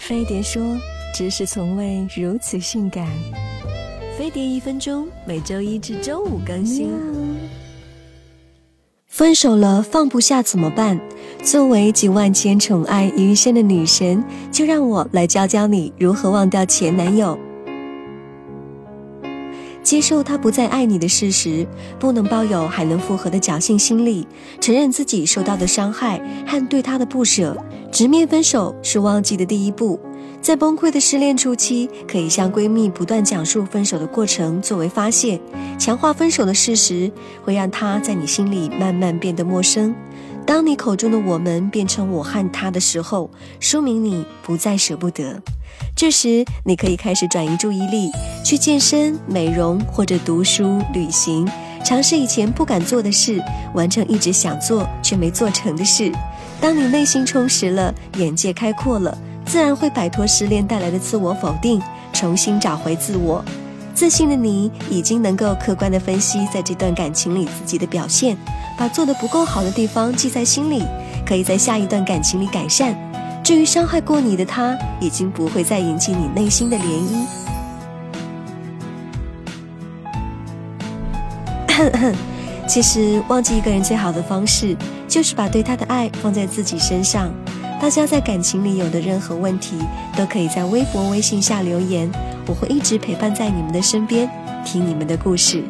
飞碟说：“知识从未如此性感。”飞碟一分钟，每周一至周五更新。分手了放不下怎么办？作为集万千宠爱于一身的女神，就让我来教教你如何忘掉前男友。接受他不再爱你的事实，不能抱有还能复合的侥幸心理，承认自己受到的伤害和对他的不舍，直面分手是忘记的第一步。在崩溃的失恋初期，可以向闺蜜不断讲述分手的过程作为发泄，强化分手的事实，会让他在你心里慢慢变得陌生。当你口中的我们变成我和他的时候，说明你不再舍不得。这时，你可以开始转移注意力，去健身、美容或者读书、旅行，尝试以前不敢做的事，完成一直想做却没做成的事。当你内心充实了，眼界开阔了，自然会摆脱失恋带来的自我否定，重新找回自我。自信的你已经能够客观地分析在这段感情里自己的表现，把做得不够好的地方记在心里，可以在下一段感情里改善。至于伤害过你的他，已经不会再引起你内心的涟漪。其实，忘记一个人最好的方式，就是把对他的爱放在自己身上。大家在感情里有的任何问题，都可以在微博、微信下留言。我会一直陪伴在你们的身边，听你们的故事。